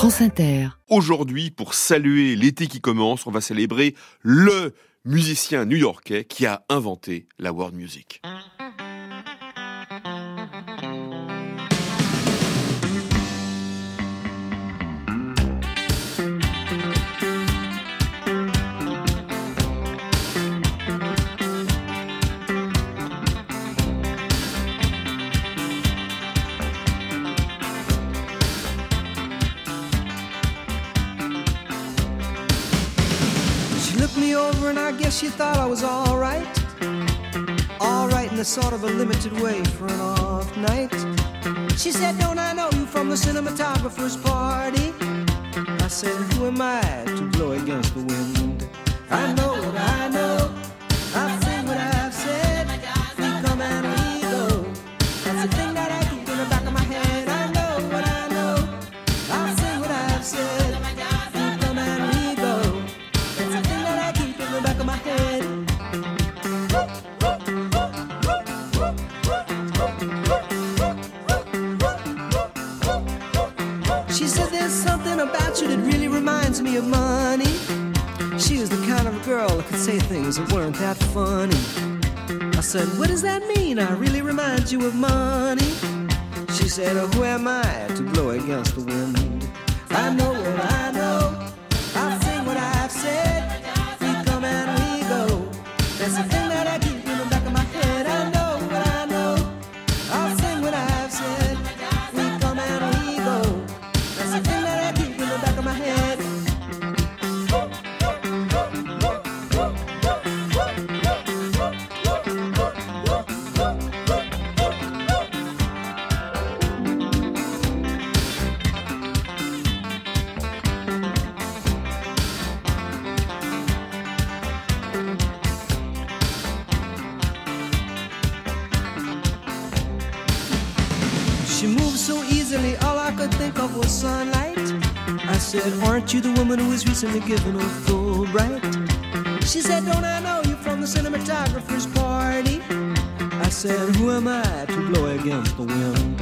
France. Aujourd'hui, pour saluer l'été qui commence, on va célébrer le musicien new-yorkais qui a inventé la world music. And I guess she thought I was alright. Alright in a sort of a limited way for an off night. She said, Don't I know you from the cinematographer's party? I said, Who am I to blow against the wind? I know I know. Say things that weren't that funny. I said, What does that mean? I really remind you of money. She said, oh, Who am I to blow against the wind? I know what I woman who was recently given a Fulbright? She said, Don't I know you from the cinematographer's party? I said, Who am I to blow against the wind?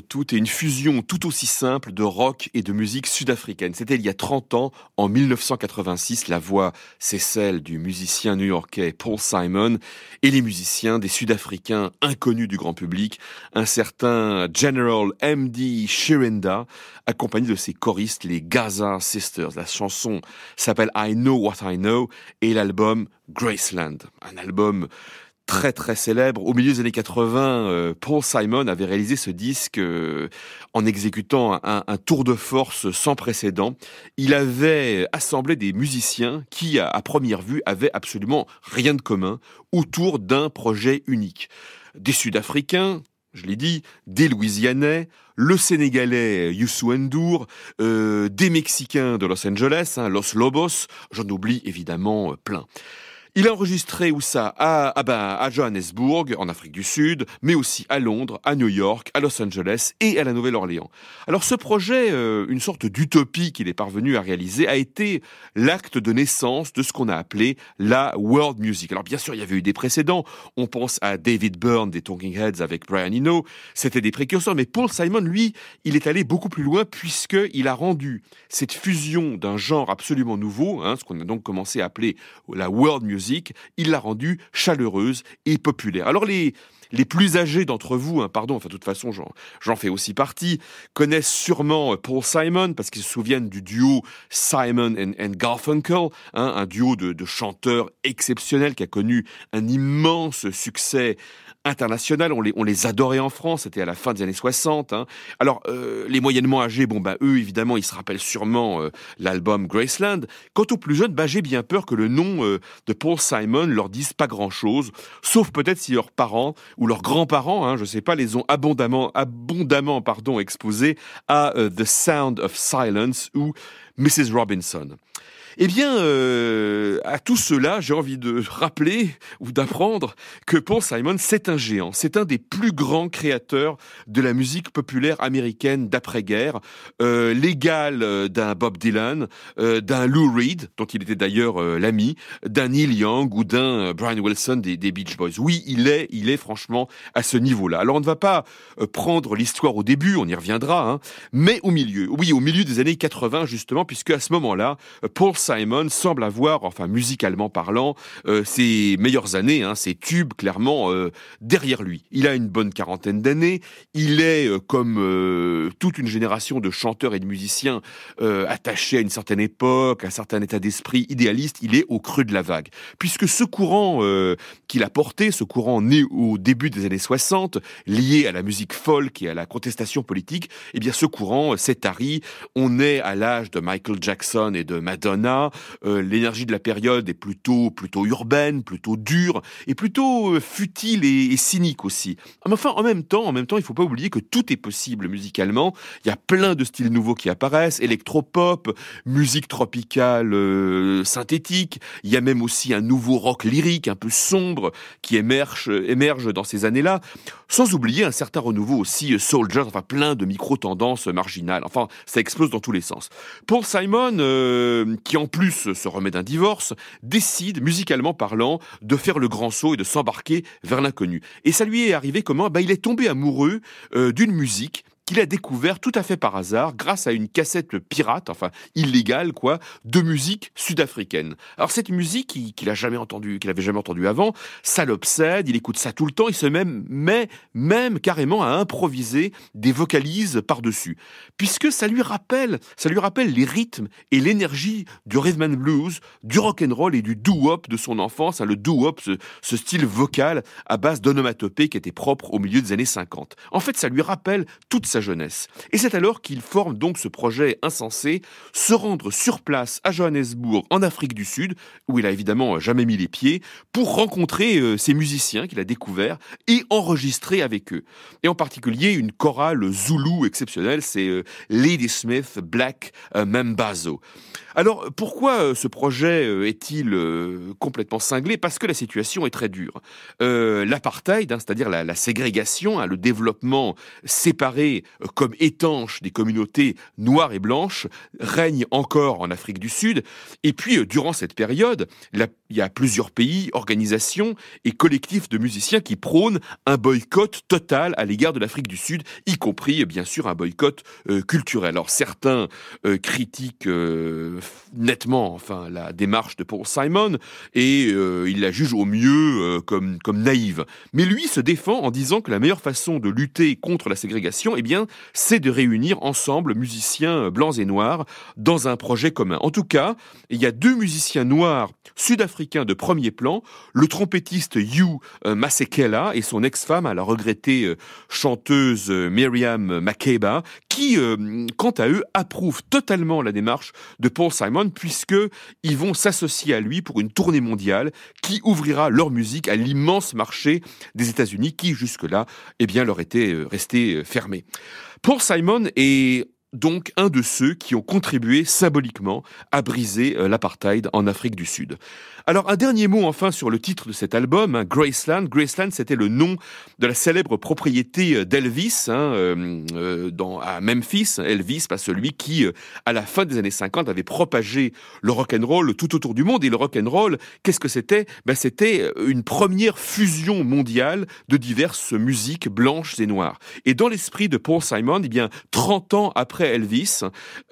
Toutes et une fusion tout aussi simple de rock et de musique sud-africaine. C'était il y a 30 ans, en 1986. La voix, c'est celle du musicien new-yorkais Paul Simon et les musiciens des Sud-Africains inconnus du grand public, un certain General M.D. Shirinda, accompagné de ses choristes, les Gaza Sisters. La chanson s'appelle I Know What I Know et l'album Graceland. Un album très très célèbre. Au milieu des années 80, euh, Paul Simon avait réalisé ce disque euh, en exécutant un, tour de force sans précédent. Il avait assemblé des musiciens qui, à, à première vue, avaient absolument rien de commun autour d'un projet unique. Des Sud-Africains, je l'ai dit, des Louisianais, le Sénégalais Youssou N'Dour, euh, des Mexicains de Los Angeles, hein, Los Lobos, j'en oublie évidemment euh, plein. Il a enregistré où ça? À, à, ben, à Johannesburg, en Afrique du Sud, mais aussi à Londres, à New York, à Los Angeles et à la Nouvelle-Orléans. Alors ce projet, euh, une sorte d'utopie qu'il est parvenu à réaliser, a été l'acte de naissance de ce qu'on a appelé la world music. Alors bien sûr, il y avait eu des précédents. On pense à David Byrne des Talking Heads avec Brian Eno. C'était des précurseurs, mais Paul Simon, lui, il est allé beaucoup plus loin puisqu'il a rendu cette fusion d'un genre absolument nouveau, hein, ce qu'on a donc commencé à appeler la world music, il l'a rendue chaleureuse et populaire. Alors les les plus âgés d'entre vous, hein, pardon, enfin de toute façon j'en fais aussi partie, connaissent sûrement Paul Simon parce qu'ils se souviennent du duo Simon and, Garfunkel, hein, un duo de, de chanteurs exceptionnels qui a connu un immense succès international. On les, on les adorait en France, c'était à la fin des années 60. Hein. Alors, euh, les moyennement âgés, bon, bah, eux, évidemment, ils se rappellent sûrement euh, l'album Graceland. Quant aux plus jeunes, bah, j'ai bien peur que le nom euh, de Paul Simon leur dise pas grand-chose, sauf peut-être si leurs parents ou leurs grands-parents, hein, je sais pas, les ont abondamment, abondamment pardon, exposés à The Sound of Silence ou Mrs. Robinson. Eh bien, euh, à tout cela, j'ai envie de rappeler ou d'apprendre que Paul Simon, c'est un géant. C'est un des plus grands créateurs de la musique populaire américaine d'après-guerre, euh, l'égal euh, d'un Bob Dylan, d'un Lou Reed, dont il était d'ailleurs l'ami, d'un Neil Young ou d'un Brian Wilson des, des, Beach Boys. Oui, il est, il est franchement à ce niveau-là. Alors, on ne va pas prendre l'histoire au début, on y reviendra, hein, mais au milieu. Oui, au milieu des années 80, justement, puisque à ce moment-là, Paul Simon semble avoir, enfin musicalement parlant, euh, ses meilleures années, hein, ses tubes clairement euh, derrière lui. Il a une bonne quarantaine d'années, il est euh, comme toute une génération de chanteurs et de musiciens attachés à une certaine époque, à un certain état d'esprit idéaliste, il est au creux de la vague. Puisque ce courant qu'il a porté, ce courant né au début des années 60, lié à la musique folk et à la contestation politique, eh bien ce courant s'est tari. On est à l'âge de Michael Jackson et de Madonna, euh, l'énergie de la période est plutôt plutôt urbaine, plutôt dure et plutôt euh, futile et, cynique aussi. Mais enfin, en même temps, en même temps, il faut pas oublier que tout est possible musicalement. Il y a plein de styles nouveaux qui apparaissent, électropop, musique tropicale euh, synthétique. Il y a même aussi un nouveau rock lyrique un peu sombre qui émerge émerge dans ces années-là. Sans oublier un certain renouveau aussi Soldiers, enfin plein de micro-tendances marginales. Enfin, ça explose dans tous les sens. Pour Simon, qui en plus se remet d'un divorce, décide, musicalement parlant, de faire le grand saut et de s'embarquer vers l'inconnu. Et ça lui est arrivé comment? Bah, Il est tombé amoureux euh, d'une musique qu'il a découvert tout à fait par hasard grâce à une cassette pirate, enfin illégale quoi, de musique sud-africaine. Alors cette musique qu'il a jamais entendu, qu'il avait jamais entendu avant, ça l'obsède, il écoute ça tout le temps, il se met même carrément à improviser des vocalises par-dessus, puisque ça lui rappelle, ça lui rappelle les rythmes et l'énergie du rhythm and blues, du rock and roll et du doo-wop de son enfance, hein, le doo-wop, ce, ce style vocal à base d'onomatopée qui était propre au milieu des années 50. En fait, ça lui rappelle toute sa jeunesse. Et c'est alors qu'il forme donc ce projet insensé, se rendre sur place à Johannesburg, en Afrique du Sud, où il a évidemment jamais mis les pieds, pour rencontrer euh, ces musiciens qu'il a découverts et enregistrer avec eux. Et en particulier une chorale zoulou exceptionnelle, c'est euh, Lady Smith Black euh, Mambazo. Alors pourquoi ce projet est-il complètement cinglé? Parce que la situation est très dure. L'apartheid, hein, c'est-à-dire la, ségrégation, hein, le développement séparé comme étanche des communautés noires et blanches règne encore en Afrique du Sud. Et puis, euh, durant cette période, il y a plusieurs pays, organisations et collectifs de musiciens qui prônent un boycott total à l'égard de l'Afrique du Sud, y compris, bien sûr, un boycott euh, culturel. Alors, certains critiquent nettement, enfin, la démarche de Paul Simon et il la juge au mieux comme, comme naïve. Mais lui se défend en disant que la meilleure façon de lutter contre la ségrégation, eh bien, c'est de réunir ensemble musiciens blancs et noirs dans un projet commun. En tout cas, il y a deux musiciens noirs sud-africains de premier plan, le trompettiste Hugh euh, Masekela et son ex-femme, la regrettée euh, chanteuse euh, Miriam Makeba, qui, quant à eux, approuvent totalement la démarche de Paul Simon puisque ils vont s'associer à lui pour une tournée mondiale qui ouvrira leur musique à l'immense marché des États-Unis qui jusque-là, eh bien, leur était resté fermé. Paul Simon est donc un de ceux qui ont contribué symboliquement à briser euh, l'apartheid en Afrique du Sud. Alors un dernier mot enfin sur le titre de cet album, hein, Graceland. Graceland, c'était le nom de la célèbre propriété euh, d'Elvis hein, euh, euh, dans, à Memphis. Elvis, pas celui qui, à la fin des années 50, avait propagé le rock and roll tout autour du monde. Et le rock and roll, qu'est-ce que c'était? Ben, C'était une première fusion mondiale de diverses musiques blanches et noires. Et dans l'esprit de Paul Simon, eh bien, 30 ans après après Elvis,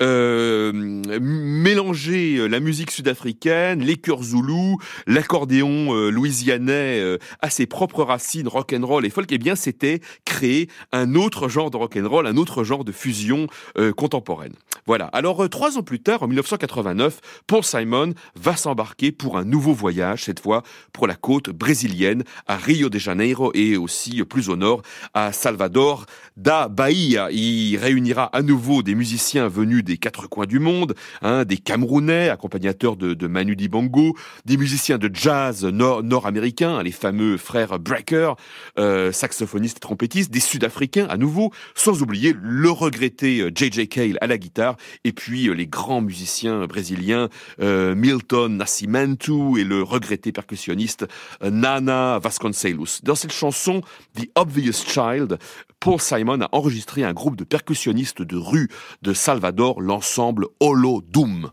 euh, mélanger la musique sud-africaine, les chœurs zoulous, l'accordéon euh, louisianais euh, à ses propres racines rock and roll et folk, eh bien c'était créer un autre genre de rock and roll, un autre genre de fusion euh, contemporaine. Voilà. Alors trois ans plus tard, en 1989, Paul Simon va s'embarquer pour un nouveau voyage, cette fois pour la côte brésilienne, à Rio de Janeiro et aussi plus au nord à Salvador da Bahia. Il réunira à nouveau des musiciens venus des quatre coins du monde, hein, des Camerounais, accompagnateurs de, de Manu Dibango, des musiciens de jazz nord-américains, les fameux frères Brecker, euh, saxophonistes et trompettistes, des Sud-Africains à nouveau, sans oublier le regretté J.J. Euh, Cale à la guitare, et puis euh, les grands musiciens brésiliens euh, Milton Nascimento et le regretté percussionniste Nana Vasconcelos. Dans cette chanson, The Obvious Child, Paul Simon a enregistré un groupe de percussionnistes de rue de Salvador, l'ensemble Holo Doom.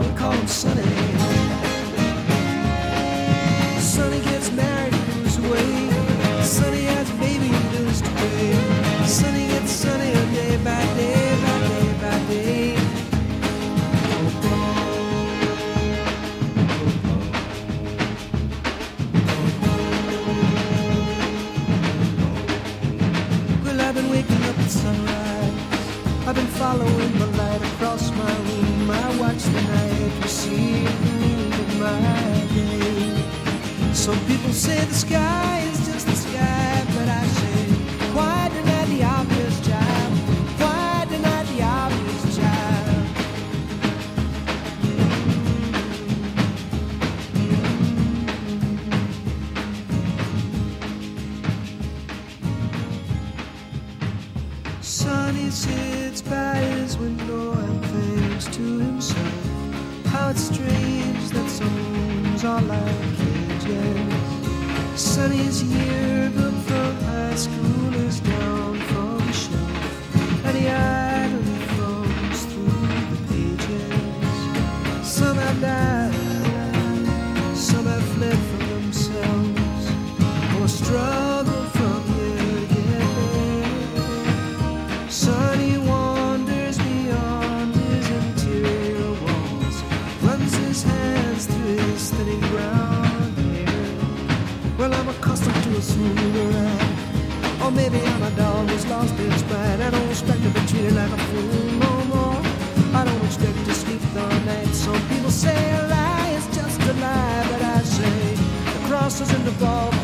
cold, cold sunny. lost. I don't expect to be treated like a fool no more. I don't expect to sleep the night. Some people say a lie is just a lie, but I say the cross is in the ball.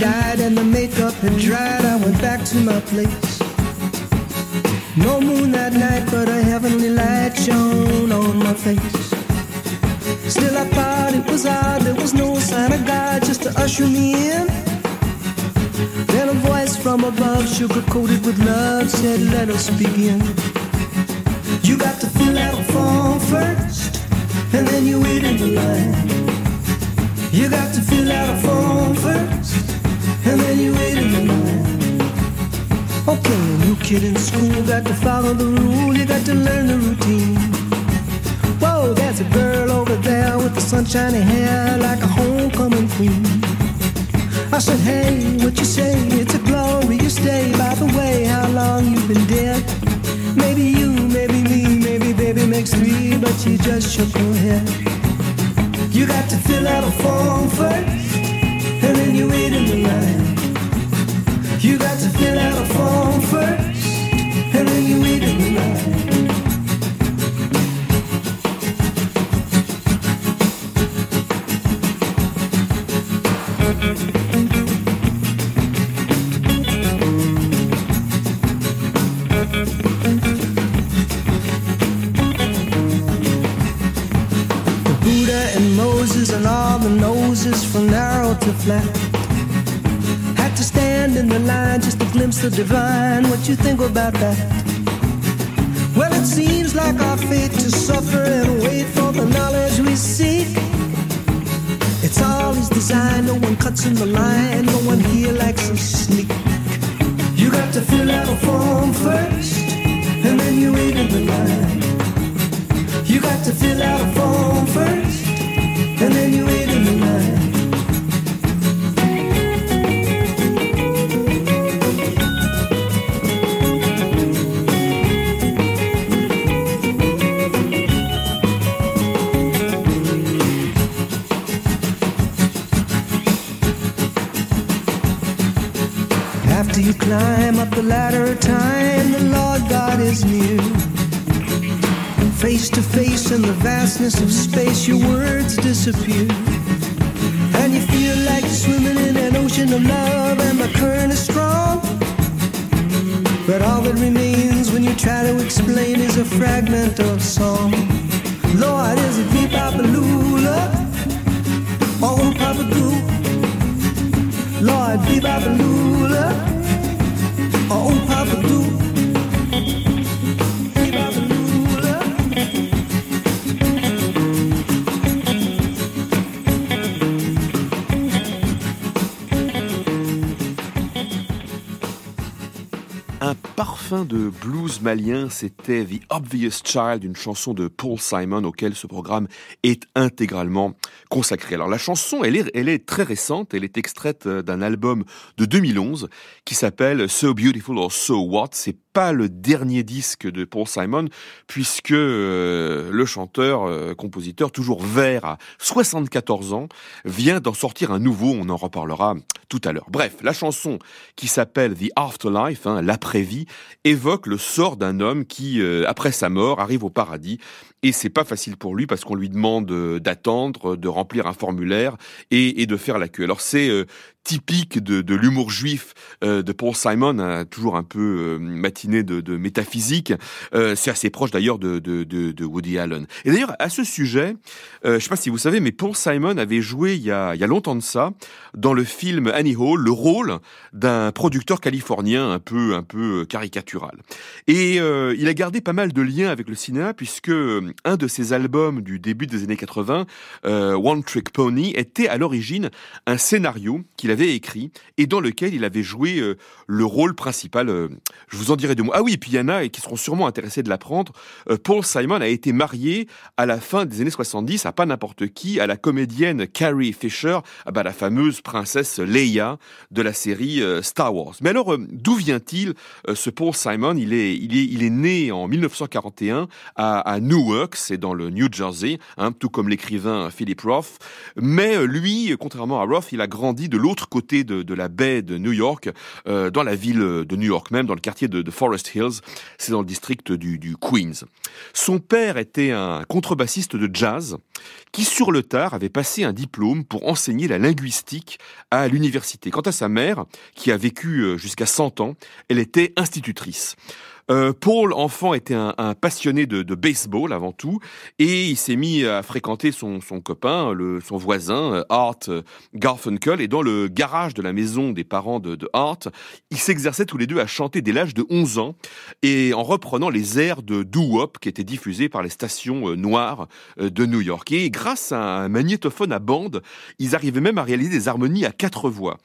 Died and the makeup had dried, I went back to my place. No moon that night, but a heavenly light shone on my face. Still, I thought it was odd, there was no sign of God just to usher me in. Then a voice from above, sugar coated with love, said, Let us begin. You got to fill out a form first, and then you wait in the line. You got to fill out a form first, and then you line. Okay, new kid in school, got to follow the rule, you got to learn the routine. Whoa, there's a girl over there with the sunshiny hair like a homecoming queen. I said, hey, what you say? It's a glorious day. By the way, how long you been dead? Maybe you, maybe me, maybe baby makes three, but you just shook her head. You got to fill out a form first, and then you wait in the line. You got to fill out a form first, and then you wait in the line. Flat. Had to stand in the line just to glimpse the divine. What you think about that? Well, it seems like our fate to suffer and wait for the knowledge we seek. It's all his design, no one cuts in the line, no one here likes a sneak. You got to fill out a form first, and then you wait in the line. You got to fill out a form first, and then you wait in the line. Of time, the Lord God is near. Face to face in the vastness of space, your words disappear. And you feel like you're swimming in an ocean of love, and the current is strong. But all that remains when you try to explain is a fragment of song. Lord, is it bop lula? Oh, Papa Goo. Lord, bop lula. 怕孤独。Parfum de blues malien, c'était The Obvious Child, une chanson de Paul Simon auquel ce programme est intégralement consacré. Alors la chanson, elle est, très récente, elle est extraite euh, d'un album de 2011 qui s'appelle So Beautiful or So What. Pas le dernier disque de Paul Simon puisque euh, le chanteur, euh, compositeur, toujours vert à 74 ans, vient d'en sortir un nouveau, on en reparlera tout à l'heure. Bref, la chanson qui s'appelle The Afterlife, hein, l'après-vie, évoque le sort d'un homme qui, euh, après sa mort, arrive au paradis et c'est pas facile pour lui parce qu'on lui demande euh, d'attendre, de remplir un formulaire et, et de faire la queue. Alors c'est euh, typique de, l'humour juif euh, de Paul Simon, hein, toujours un peu euh, matiné de, métaphysique. Euh, c'est assez proche d'ailleurs de, Woody Allen. Et d'ailleurs, à ce sujet, je sais pas si vous savez, mais Paul Simon avait joué il y a, il y a longtemps de ça dans le film Annie Hall le rôle d'un producteur californien un peu un peu caricatural. Et il a gardé pas mal de liens avec le cinéma puisque un de ses albums du début des années 80, euh, One Trick Pony, était à l'origine un scénario qu'il avait écrit et dans lequel il avait joué euh, le rôle principal. euh, je vous en dirai deux mots. Ah oui, et puis il y en a et qui seront sûrement intéressés de l'apprendre. Euh, Paul Simon a été marié à la fin des années 70 à pas n'importe qui, à la comédienne Carrie Fisher, ah bah, la fameuse princesse Leia de la série Star Wars. Mais alors, d'où vient-il ce Paul Simon? Il est, il, est, il est né en 1941 à, Newark, c'est dans le New Jersey, hein, tout comme l'écrivain Philip Roth. Mais lui, contrairement à Roth, il a grandi de l'autre côté de, la baie de New York, dans la ville de New York même, dans le quartier de, Forest Hills. C'est dans le district du, du Queens. Son père était un contrebassiste de jazz qui, sur le tard, avait passé un diplôme pour enseigner la linguistique à l'université. Quant à sa mère, qui a vécu euh, jusqu'à 100 ans, elle était institutrice. Euh, Paul, enfant, était un, passionné de, baseball avant tout, et il s'est mis à fréquenter son, copain, son voisin, euh, Art Garfunkel, et dans le garage de la maison des parents de, de Art, ils s'exerçaient tous les deux à chanter dès l'âge de 11 ans, et en reprenant les airs de doo-wop qui étaient diffusés par les stations noires de New York. Et grâce à un magnétophone à bande, ils arrivaient même à réaliser des harmonies à quatre voix.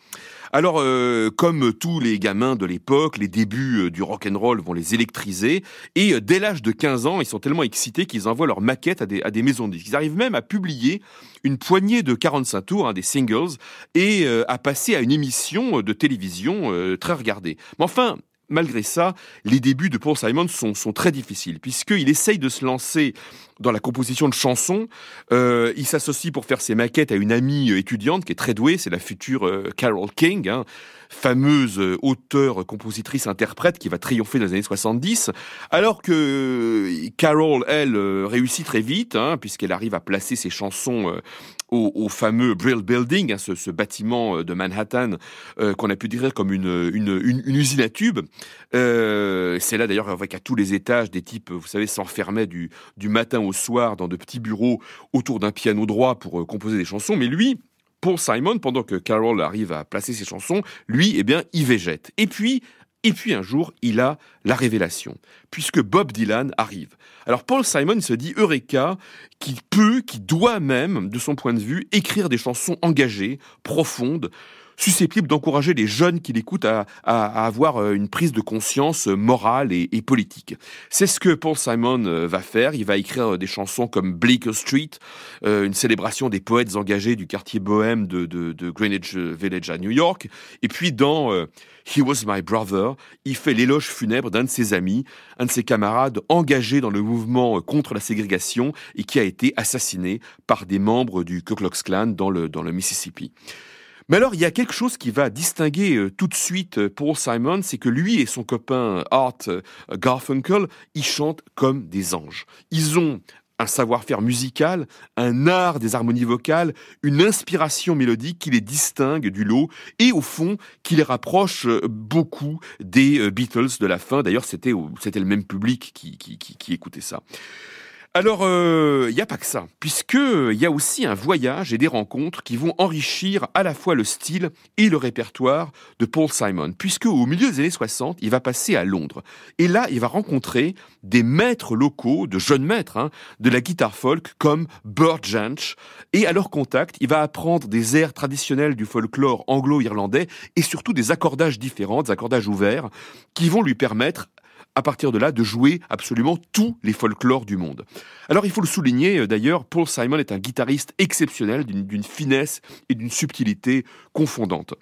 Alors, euh, comme tous les gamins de l'époque, les débuts euh, du rock and roll vont les électriser. Et euh, dès l'âge de 15 ans, ils sont tellement excités qu'ils envoient leurs maquettes à des, maisons de disques. Ils arrivent même à publier une poignée de 45 tours, hein, des singles, et à passer à une émission de télévision très regardée. Mais enfin, malgré ça, les débuts de Paul Simon sont, sont très difficiles, puisqu'il essaye de se lancer dans la composition de chansons. Euh, il s'associe pour faire ses maquettes à une amie étudiante qui est très douée, c'est la future euh, Carol King, hein, fameuse euh, auteure, compositrice, interprète qui va triompher dans les années 70, alors que Carol, elle, réussit très vite, hein, puisqu'elle arrive à placer ses chansons au, fameux Brill Building, hein, ce, bâtiment de Manhattan qu'on a pu dire comme une, usine à tubes. c'est là d'ailleurs qu'à tous les étages, des types, vous savez, s'enfermaient du, matin au soir dans de petits bureaux autour d'un piano droit pour euh, composer des chansons, mais lui, pour Simon, pendant que Carol arrive à placer ses chansons, lui, eh bien, il végète. Et puis, et puis un jour, il a la révélation, puisque Bob Dylan arrive. Alors Paul Simon se dit Eureka, qui peut, qui doit même, de son point de vue, écrire des chansons engagées, profondes, susceptible d'encourager les jeunes qui l'écoutent à, avoir euh, une prise de conscience euh, morale et, politique. C'est ce que Paul Simon euh, va faire. Il va écrire des chansons comme Bleecker Street, une célébration des poètes engagés du quartier bohème de, Greenwich Village à New York. Et puis dans He Was My Brother, il fait l'éloge funèbre d'un de ses amis, un de ses camarades engagé dans le mouvement contre la ségrégation et qui a été assassiné par des membres du Ku Klux Klan dans le, dans le Mississippi. Mais alors, il y a quelque chose qui va distinguer euh, tout de suite euh, Paul Simon, c'est que lui et son copain Art euh, Garfunkel, ils chantent comme des anges. Ils ont un savoir-faire musical, un art des harmonies vocales, une inspiration mélodique qui les distingue du lot et au fond qui les rapproche beaucoup des Beatles de la fin. D'ailleurs, c'était le même public qui écoutait ça. Alors, il euh, n'y a pas que ça, puisque il y a aussi un voyage et des rencontres qui vont enrichir à la fois le style et le répertoire de Paul Simon, puisque au milieu des années 60, il va passer à Londres. Et là, il va rencontrer des maîtres locaux, de jeunes maîtres, hein, de la guitare folk, comme Burt Jansch. Et à leur contact, il va apprendre des airs traditionnels du folklore anglo-irlandais et surtout des accordages différents, des accordages ouverts, qui vont lui permettre à partir de là, de jouer absolument tous les folklores du monde. Alors il faut le souligner, euh, d'ailleurs, Paul Simon est un guitariste exceptionnel, d'une finesse et d'une subtilité confondante.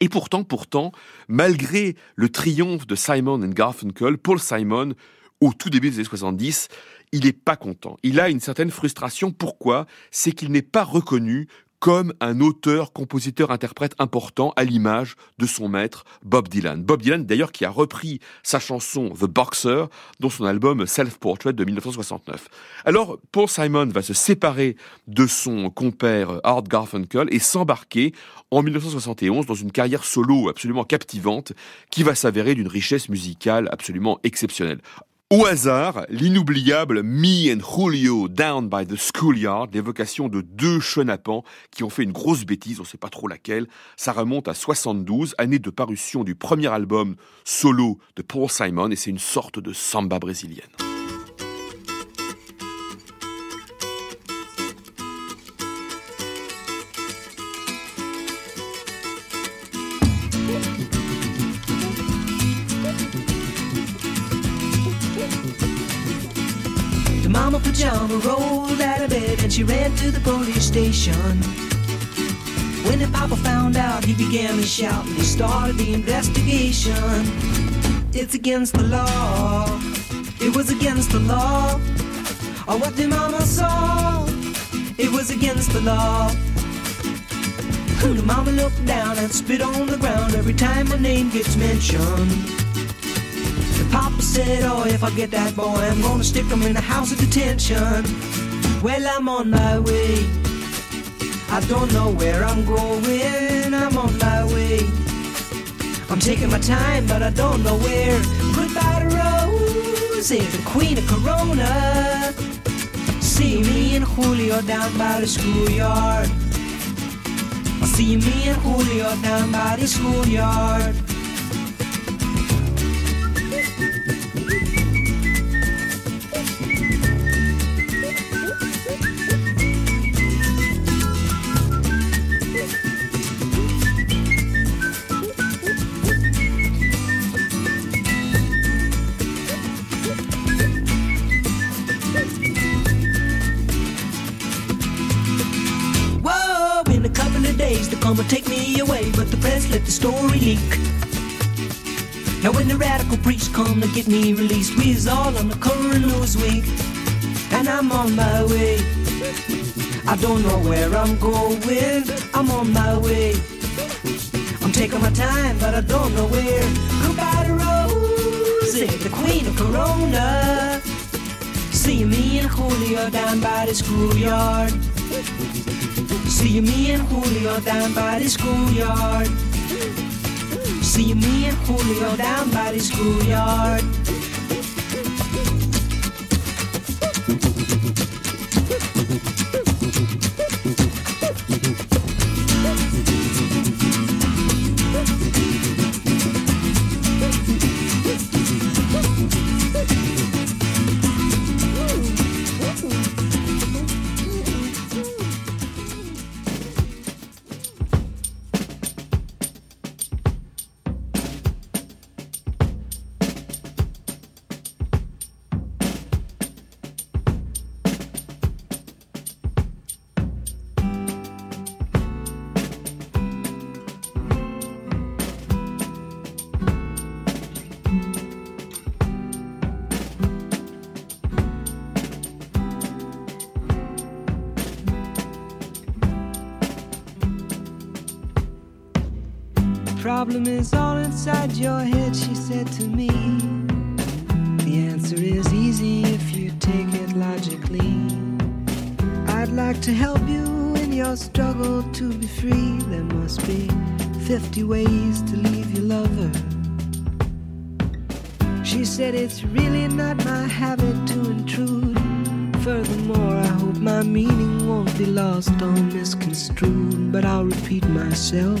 Et pourtant, pourtant, malgré le triomphe de Simon et Garfunkel, Paul Simon, au tout début des années 70, il n'est pas content. Il a une certaine frustration. Pourquoi? C'est qu'il n'est pas reconnu comme un auteur, compositeur, interprète important à l'image de son maître Bob Dylan. Bob Dylan d'ailleurs qui a repris sa chanson The Boxer dans son album Self Portrait de 1969. Alors Paul Simon va se séparer de son compère Art Garfunkel et s'embarquer en 1971 dans une carrière solo absolument captivante qui va s'avérer d'une richesse musicale absolument exceptionnelle. Au hasard, l'inoubliable Me and Julio Down by the Schoolyard, l'évocation de deux chenapans qui ont fait une grosse bêtise, on ne sait pas trop laquelle. Ça remonte à 72, année de parution du premier album solo de Paul Simon, et c'est une sorte de samba brésilienne. Pajama rolled out of bed and she ran to the police station. When the papa found out, he began to shout and he started the investigation. It's against the law. It was against the law. or what the mama saw. It was against the law. The mama looked down and spit on the ground every time my name gets mentioned. Papa said, Oh, if I get that boy, I'm gonna stick him in the house of detention. Well, I'm on my way. I don't know where I'm going, I'm on my way. I'm taking my time, but I don't know where. Goodbye to Rose, the queen of Corona. See me and Julio down by the schoolyard. See me and Julio down by the schoolyard. Take me away, but the press let the story leak. The radical preach come to get me released, we's all on the current news week, and I'm on my way. I don't know where I'm going, I'm on my way. I'm taking my time, but I don't know where. Goodbye to Rosie, the queen of Corona. See me and Julio down by the schoolyard. See me and Julio down by the schoolyard. See me and Julio down by the schoolyard. Problem is all inside your head, she said to me. The answer is easy if you take it logically. I'd like to help you in your struggle to be free. There must be 50 ways to leave your lover. She said it's really not my habit to intrude. Furthermore, I hope my meaning won't be lost or misconstrued, but I'll repeat myself.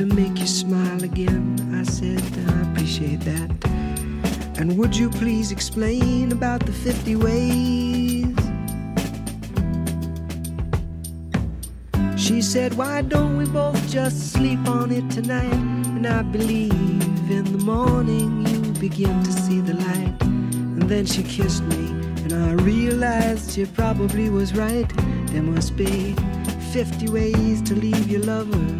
to make you smile again. I said, I appreciate that. And would you please explain about the 50 ways? She said, Why don't we both just sleep on it tonight? And I believe in the morning you begin to see the light. And then she kissed me, and I realized she probably was right. There must be 50 ways to leave your lover.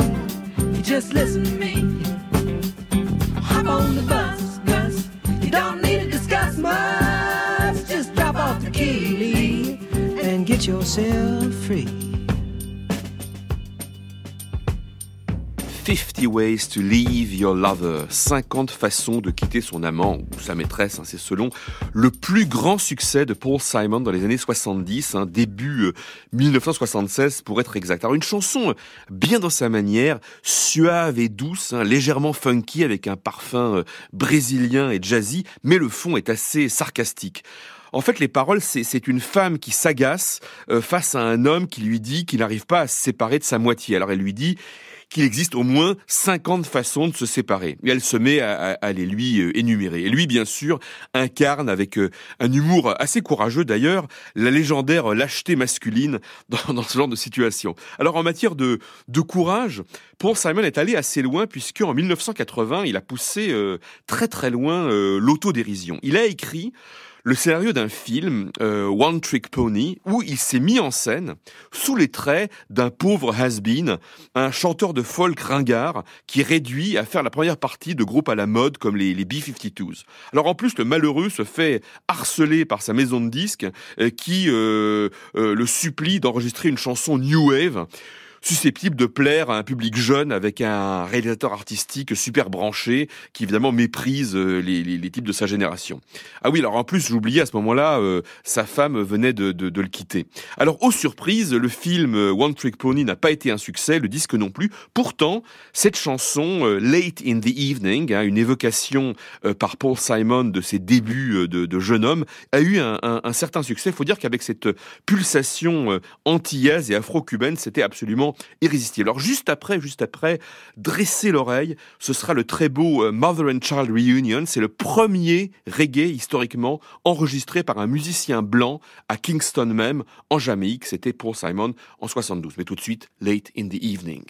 listen to me. Hop on the bus. You don't need to discuss much. Just drop off the key and get yourself free. 50 Ways to Leave Your Lover, 50 façons de quitter son amant ou sa maîtresse, hein, c'est selon le plus grand succès de Paul Simon dans les années 70, hein, début 1976 euh, pour être exact. Alors une chanson bien dans sa manière, suave et douce, hein, légèrement funky avec un parfum euh, brésilien et jazzy, mais le fond est assez sarcastique. En fait, les paroles, c'est une femme qui s'agace euh, face à un homme qui lui dit qu'il n'arrive pas à se séparer de sa moitié. Alors elle lui dit qu'il existe au moins 50 façons de se séparer. Et elle se met à, les lui euh, énumérer. Et lui, bien sûr, incarne avec euh, un humour assez courageux d'ailleurs, la légendaire lâcheté masculine dans, ce genre de situation. Alors en matière de, de courage, Paul Simon est allé assez loin puisque en 1980, il a poussé euh, très très loin l'autodérision. Il a écrit le scénario d'un film, euh, One Trick Pony, où il s'est mis en scène sous les traits d'un pauvre has-been, un chanteur de folk ringard qui réduit à faire la première partie de groupes à la mode comme les, les B-52s. Alors en plus, le malheureux se fait harceler par sa maison de disques euh, qui euh, le supplie d'enregistrer une chanson New Wave susceptible de plaire à un public jeune avec un réalisateur artistique super branché qui évidemment méprise euh, les, types de sa génération. Ah oui, alors en plus j'oubliais à ce moment-là, euh, sa femme venait de, le quitter. Alors aux surprises, le film euh, One Trick Pony n'a pas été un succès, le disque non plus. Pourtant, cette chanson Late in the Evening, hein, une évocation par Paul Simon de ses débuts de, jeune homme, a eu un certain succès. Il faut dire qu'avec cette pulsation antillaise et afro-cubaine, c'était absolument irrésistible. Alors juste après, juste après, dresser l'oreille, ce sera le très beau euh, Mother and Child Reunion. C'est le premier reggae historiquement enregistré par un musicien blanc à Kingston même, en Jamaïque. C'était pour Simon en 72. Mais tout de suite, Late in the Evening.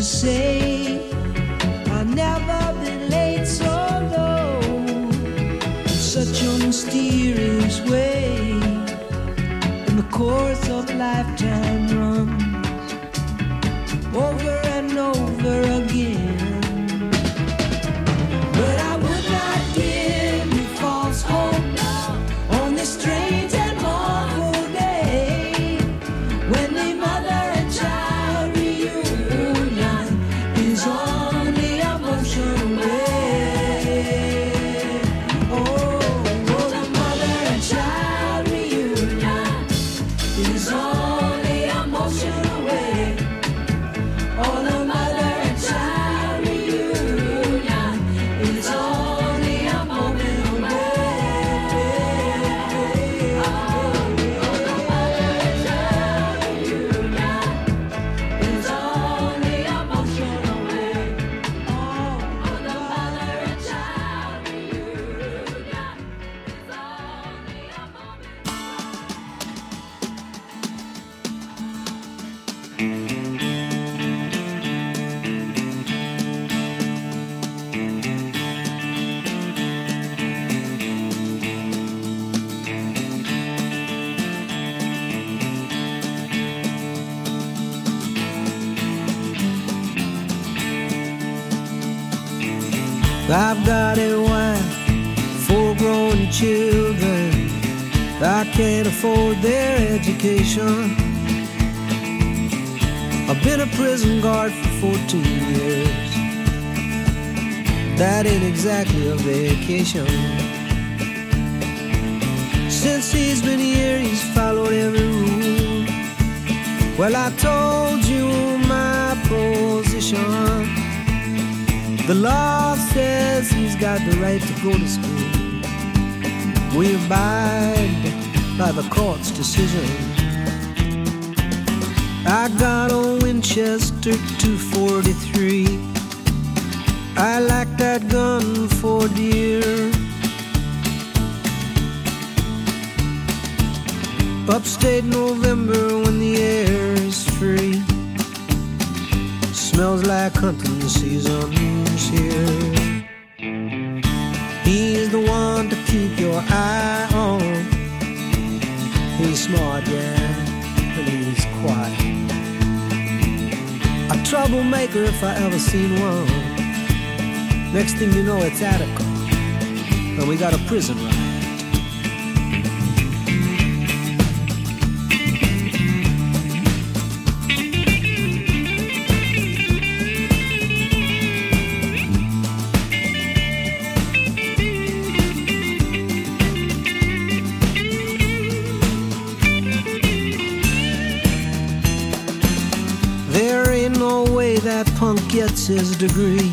To say, I've never been late so low in such a mysterious way. in the course of a lifetime Wife, four grown children. I can't afford their education. I've been a prison guard for 14 years. That ain't exactly a vacation. Since he's been here, he's followed every rule. Well, I told you my position. The law says he's got the right to go to school. We abide by the court's decision. I got a Winchester 243. I like that gun for dear. Upstate November when the air is free. Smells like hunting season's here. He's the one to keep your eye on. He's smart, yeah, and he's quiet. A troublemaker if I ever seen one. Next thing you know, it's Attica, and we got a prison riot. Gets his degree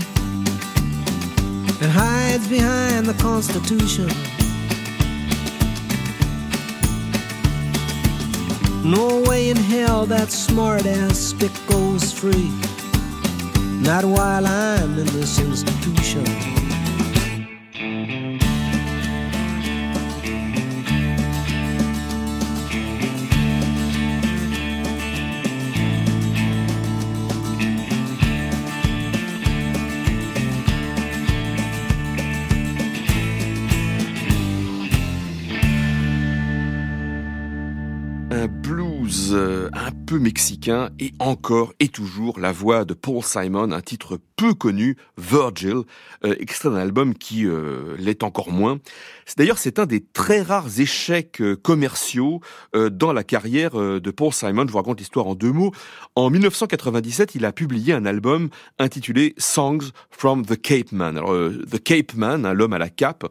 and hides behind the Constitution. No way in hell that smart ass spick goes free. Not while I'm in this institution. Mexicain et encore et toujours la voix de Paul Simon, un titre peu connu, Virgil, euh, extrait d'un album qui euh, l'est encore moins. D'ailleurs, c'est un des très rares échecs commerciaux dans la carrière de Paul Simon. Je vous raconte l'histoire en deux mots. En 1997, il a publié un album intitulé Songs from the Cape Man. Alors, The Cape Man, hein, l'homme à la cape,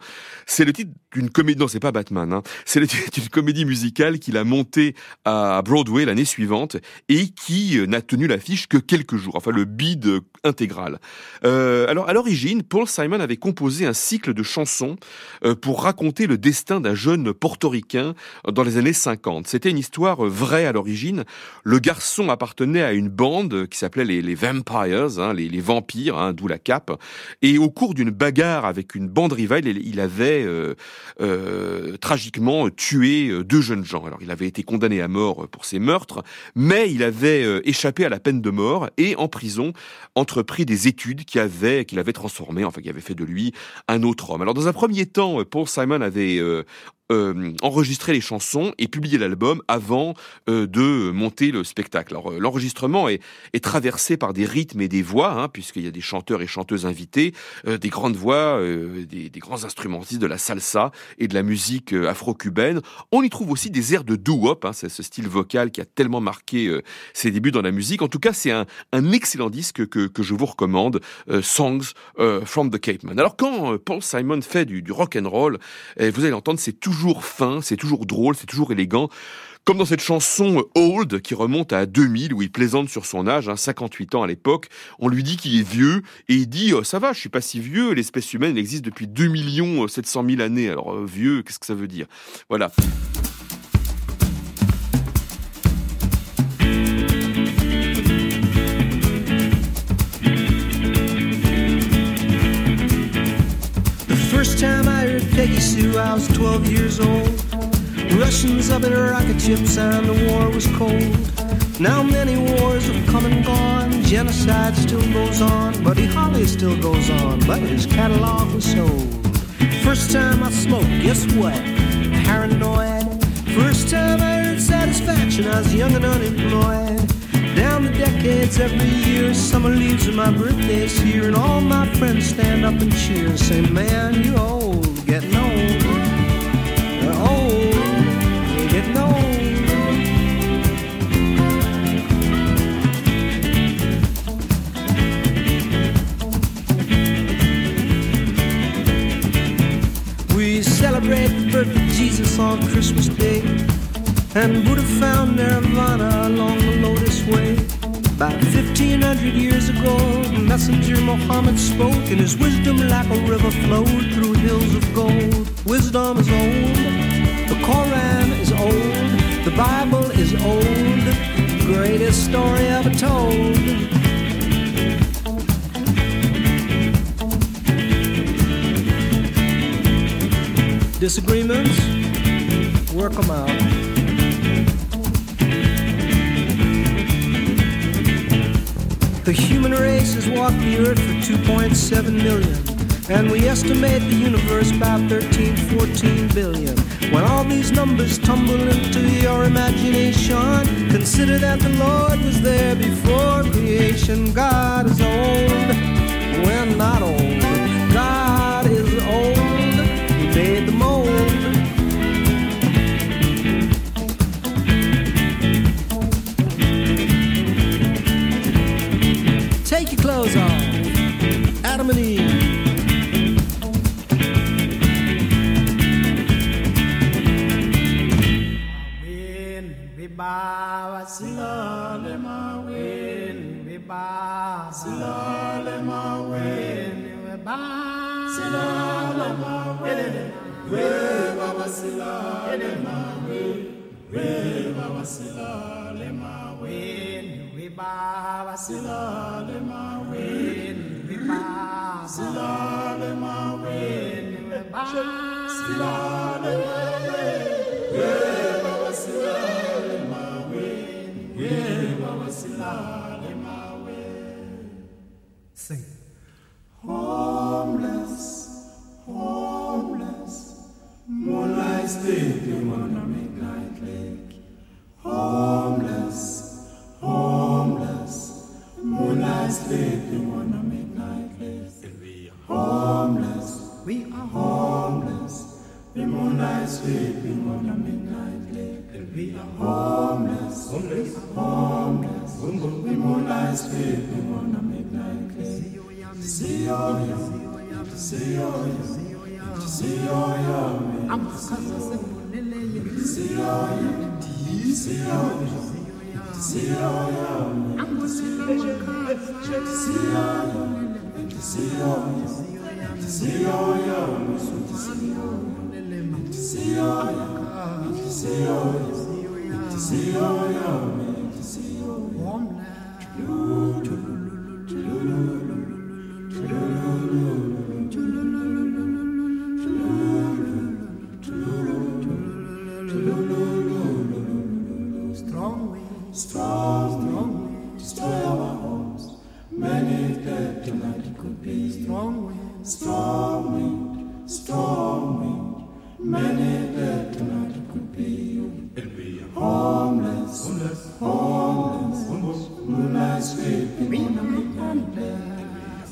c'est le titre d'une comédie. Non, c'est pas Batman. Hein. C'est le titre d'une comédie musicale qu'il a montée à Broadway l'année suivante et qui euh, n'a tenu l'affiche que quelques jours, enfin le bid intégral. Euh, alors à l'origine, Paul Simon avait composé un cycle de chansons euh, pour raconter le destin d'un jeune portoricain dans les années 50. C'était une histoire vraie à l'origine. Le garçon appartenait à une bande qui s'appelait les, Vampires, hein, les, vampires, hein, d'où la cape. Et au cours d'une bagarre avec une bande rivale, il avait tragiquement tué deux jeunes gens. Alors il avait été condamné à mort pour ces meurtres, il avait euh, échappé à la peine de mort et en prison entrepris des études qui avaient, qu'il avait transformé, enfin qui avait fait de lui un autre homme. Alors dans un premier temps, Paul Simon avait euh, euh, enregistrer les chansons et publier l'album avant euh, de monter le spectacle. Alors euh, l'enregistrement est, est, traversé par des rythmes et des voix, hein, puisqu'il y a des chanteurs et chanteuses invités, euh, des grandes voix, des, des, grands instrumentistes de la salsa et de la musique afro-cubaine. On y trouve aussi des airs de doo-wop, hein, c'est ce style vocal qui a tellement marqué ses débuts dans la musique. En tout cas, c'est un, un, excellent disque que, que, je vous recommande, Songs from the Cape Man. Alors quand Paul Simon fait du, du rock and roll, vous allez l'entendre, c'est toujours toujours fin, c'est toujours drôle, c'est toujours élégant. Comme dans cette chanson Old qui remonte à 2000 où il plaisante sur son âge, hein, 58 ans à l'époque, on lui dit qu'il est vieux et il dit oh, ça va, je suis pas si vieux, l'espèce humaine existe depuis 2 millions 700 000 années. Alors euh, vieux, qu'est-ce que ça veut dire? Voilà. I was 12 years old. Russians up in rocket ships and the war was cold. Now many wars have come and gone, genocide still goes on, Buddy Holly still goes on, but his catalog was sold. First time I smoked, guess what? Paranoid. First time I heard satisfaction, I was young and unemployed. Down the decades every year, summer leaves and my birthday's here, and all my friends stand up and cheer, and say, Man, you're old, getting old. You're old, getting old. We celebrate the birth of Jesus on Christmas Day. And Buddha found nirvana along the Lotus Way. About 1500 years ago, Messenger Muhammad spoke, and his wisdom, like a river, flowed through hills of gold. Wisdom is old, the Koran is old, the Bible is old, the greatest story ever told. Disagreements, work them out. The human race has walked the earth for 2.7 million. And we estimate the universe about 13, 14 billion. When all these numbers tumble into your imagination, consider that the Lord was there before creation. God is old, we're not old. silale maweni webaba silale maweni webaba on a midnight lake. And we are homeless, homeless, homeless. Boom, boom, we moonlight sleeping on a midnight lake. See you, see you, see you, I'm See you, see you. See I'm gonna see you, see Strong wind, strong, Strong strong homeless. Moonlight sleeping on a.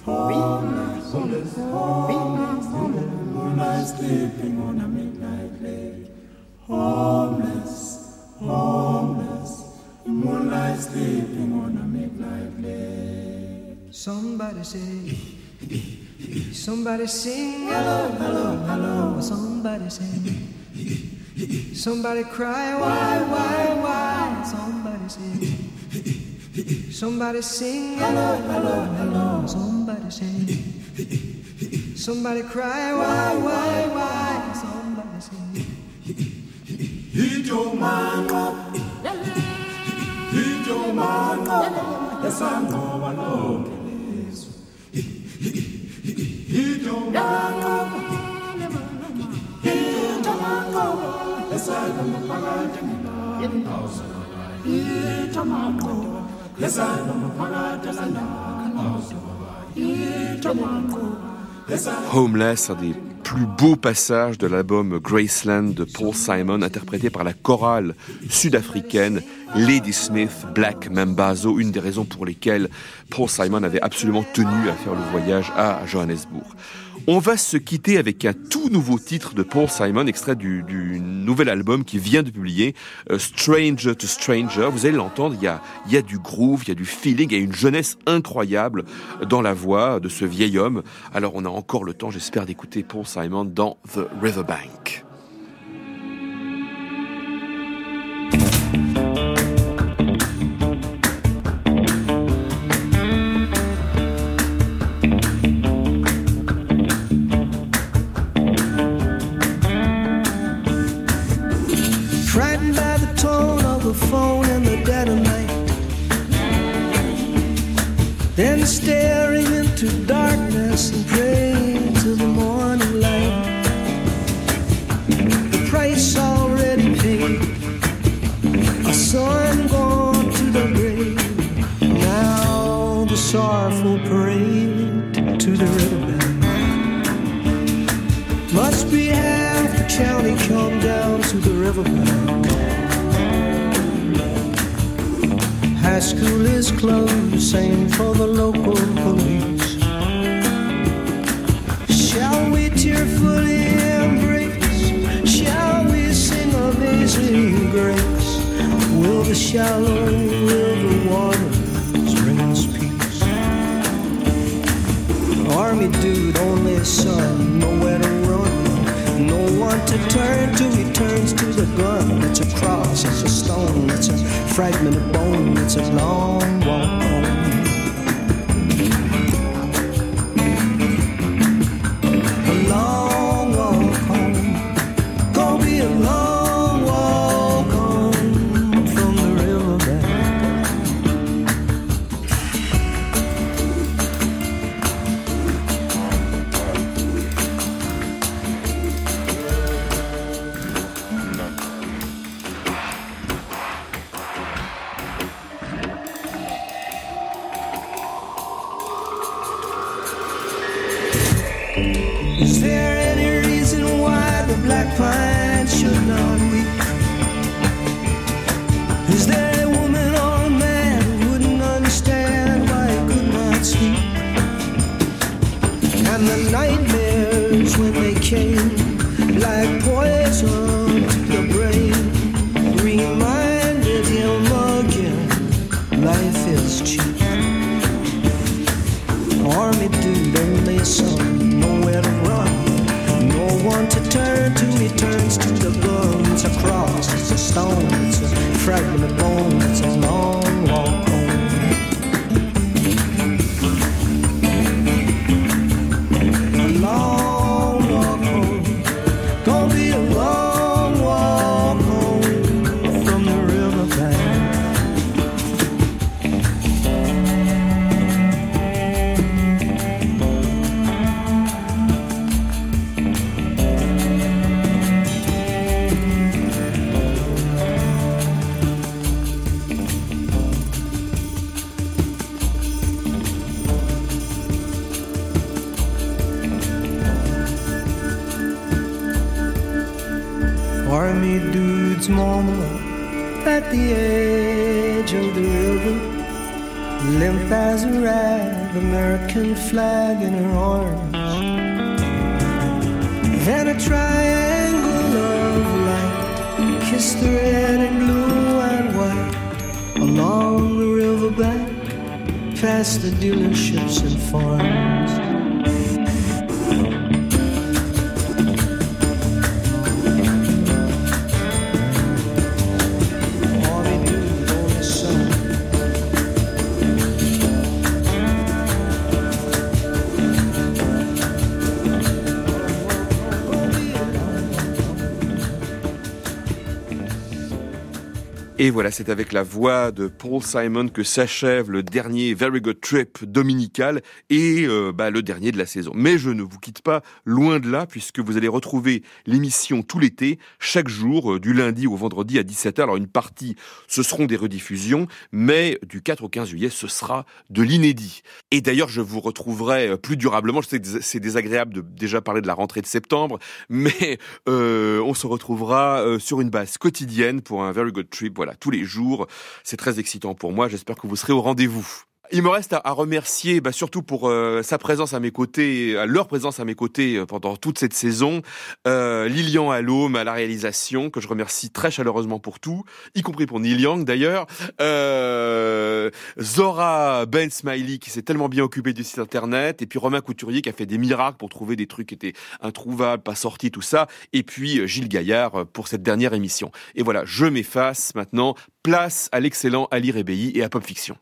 Homeless, homeless, homeless. Moonlight sleeping on a midnight bed. Homeless, homeless. Moonlight sleeping on a midnight bed. Somebody say, somebody sing, hello, hello, hello. Somebody sing, Somebody cry, why, why, why? Somebody say. Somebody sing, hello, hello, hello. Somebody say. Somebody cry, why, why, why? Somebody say. Hit your man up. Hit your man. Yes, I know, I know. Hit your man up. Homeless, un des plus beaux passages de l'album Graceland de Paul Simon, interprété par la chorale sud-africaine Lady Smith Black Mambazo, une des raisons pour lesquelles Paul Simon avait absolument tenu à faire le voyage à Johannesburg. On va se quitter avec un tout nouveau titre de Paul Simon, extrait du, du nouvel album qui vient de publier, euh, Stranger to Stranger. Vous allez l'entendre, il y a, il y a du groove, il y a du feeling, il y a une jeunesse incroyable dans la voix de ce vieil homme. Alors on a encore le temps, j'espère, d'écouter Paul Simon dans The Riverbank. Arms. And a triangle of light kissed the red and blue and white along the riverbank, past the dealerships and farms. Et voilà, c'est avec la voix de Paul Simon que s'achève le dernier Very Good Trip dominical et euh, bah, le dernier de la saison. Mais je ne vous quitte pas loin de là puisque vous allez retrouver l'émission tout l'été, chaque jour, euh, du lundi au vendredi à 17h. Alors une partie, ce seront des rediffusions, mais du 4 au 15 juillet, ce sera de l'inédit. Et d'ailleurs, je vous retrouverai euh, plus durablement. Je sais que c'est désagréable de déjà parler de la rentrée de septembre, mais euh, on se retrouvera sur une base quotidienne pour un Very Good Trip voilà, tous les jours. C'est très excitant pour moi. J'espère que vous serez au rendez-vous. Il me reste à, remercier, bah, surtout pour euh, sa présence à mes côtés, à leur présence à mes côtés euh, pendant toute cette saison, euh, Lilian Allôme à la réalisation, que je remercie très chaleureusement pour tout, y compris pour Neil Young d'ailleurs, euh, Zora Ben Smiley qui s'est tellement bien occupé du site internet, et puis Romain Couturier qui a fait des miracles pour trouver des trucs qui étaient introuvables, pas sortis, tout ça, et puis Gilles Gaillard pour cette dernière émission. Et voilà, je m'efface maintenant, place à l'excellent Ali Rebéi et à Pop Fiction.